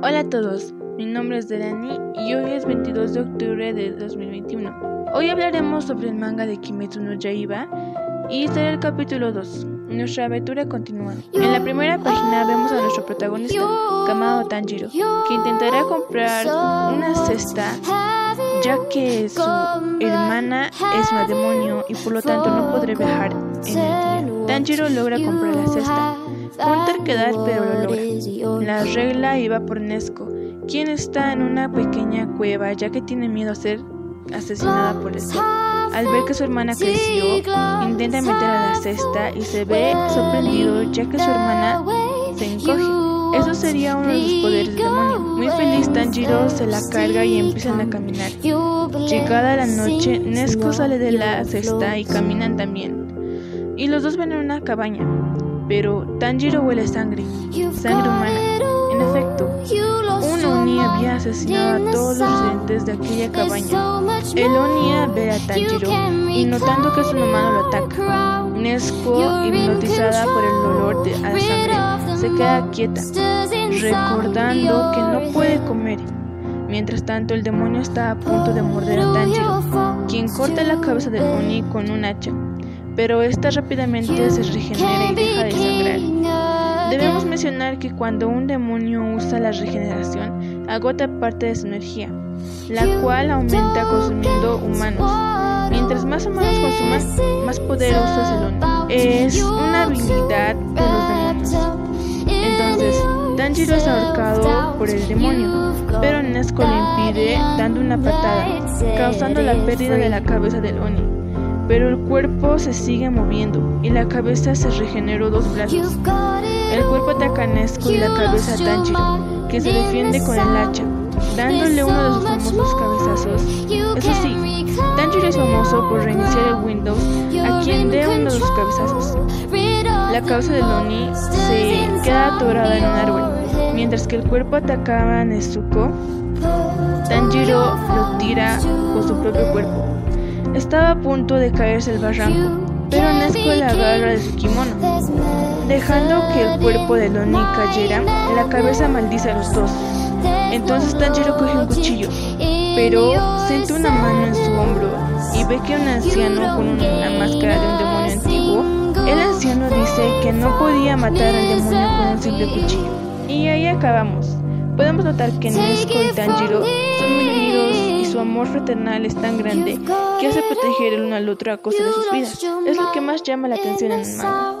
Hola a todos, mi nombre es Delani y hoy es 22 de octubre de 2021. Hoy hablaremos sobre el manga de Kimetsu no Yaiba y será el capítulo 2. Nuestra aventura continúa. En la primera página vemos a nuestro protagonista, Kamado Tanjiro, que intentará comprar una cesta ya que su hermana es una demonio y por lo tanto no podrá viajar en el día. Tanjiro logra comprar la cesta terquedad, pero lo logra. La regla iba por Nesco, quien está en una pequeña cueva ya que tiene miedo a ser asesinada por el sol. Al ver que su hermana creció, intenta meter a la cesta y se ve sorprendido ya que su hermana se encoge. Eso sería uno de los poderes del demonio. Muy feliz, Tanjiro se la carga y empiezan a caminar. Llegada la noche, Nesco sale de la cesta y caminan también. Y los dos ven en una cabaña pero Tanjiro huele sangre, sangre humana. En efecto, un Oni había asesinado a todos los residentes de aquella cabaña. El Oni ve a Tanjiro y notando que su humano lo ataca. Nesco, hipnotizada por el olor de la sangre, se queda quieta, recordando que no puede comer. Mientras tanto, el demonio está a punto de morder a Tanjiro, quien corta la cabeza del Oni con un hacha pero esta rápidamente se regenera y deja de sangrar. Debemos mencionar que cuando un demonio usa la regeneración, agota parte de su energía, la cual aumenta consumiendo humanos. Mientras más humanos consuman, más poderoso es el Oni. Es una habilidad de los demonios. Entonces, Tanjiro es ahorcado por el demonio, pero Nesco lo impide dando una patada, causando la pérdida de la cabeza del Oni pero el cuerpo se sigue moviendo y la cabeza se regeneró dos brazos. El cuerpo ataca a Nesco y la cabeza Tanjiro, que se defiende con el hacha, dándole uno de sus famosos cabezazos. Eso sí, Tanjiro es famoso por reiniciar el Windows a quien dé uno de sus cabezazos. La cabeza de Loni se queda atorada en un árbol, mientras que el cuerpo atacaba a Nezuko. Tanjiro lo tira con su propio cuerpo. Estaba a punto de caerse el barranco, pero Nesco la agarra de su kimono. Dejando que el cuerpo de Loni cayera, la cabeza maldice a los dos. Entonces Tanjiro coge un cuchillo, pero siente una mano en su hombro y ve que un anciano con una máscara de un demonio antiguo. El anciano dice que no podía matar al demonio con un simple cuchillo. Y ahí acabamos. Podemos notar que Nesco y Tanjiro son muy unidos su amor fraternal es tan grande que hace proteger el uno al otro a costa de sus vidas. Es lo que más llama la atención en el manga.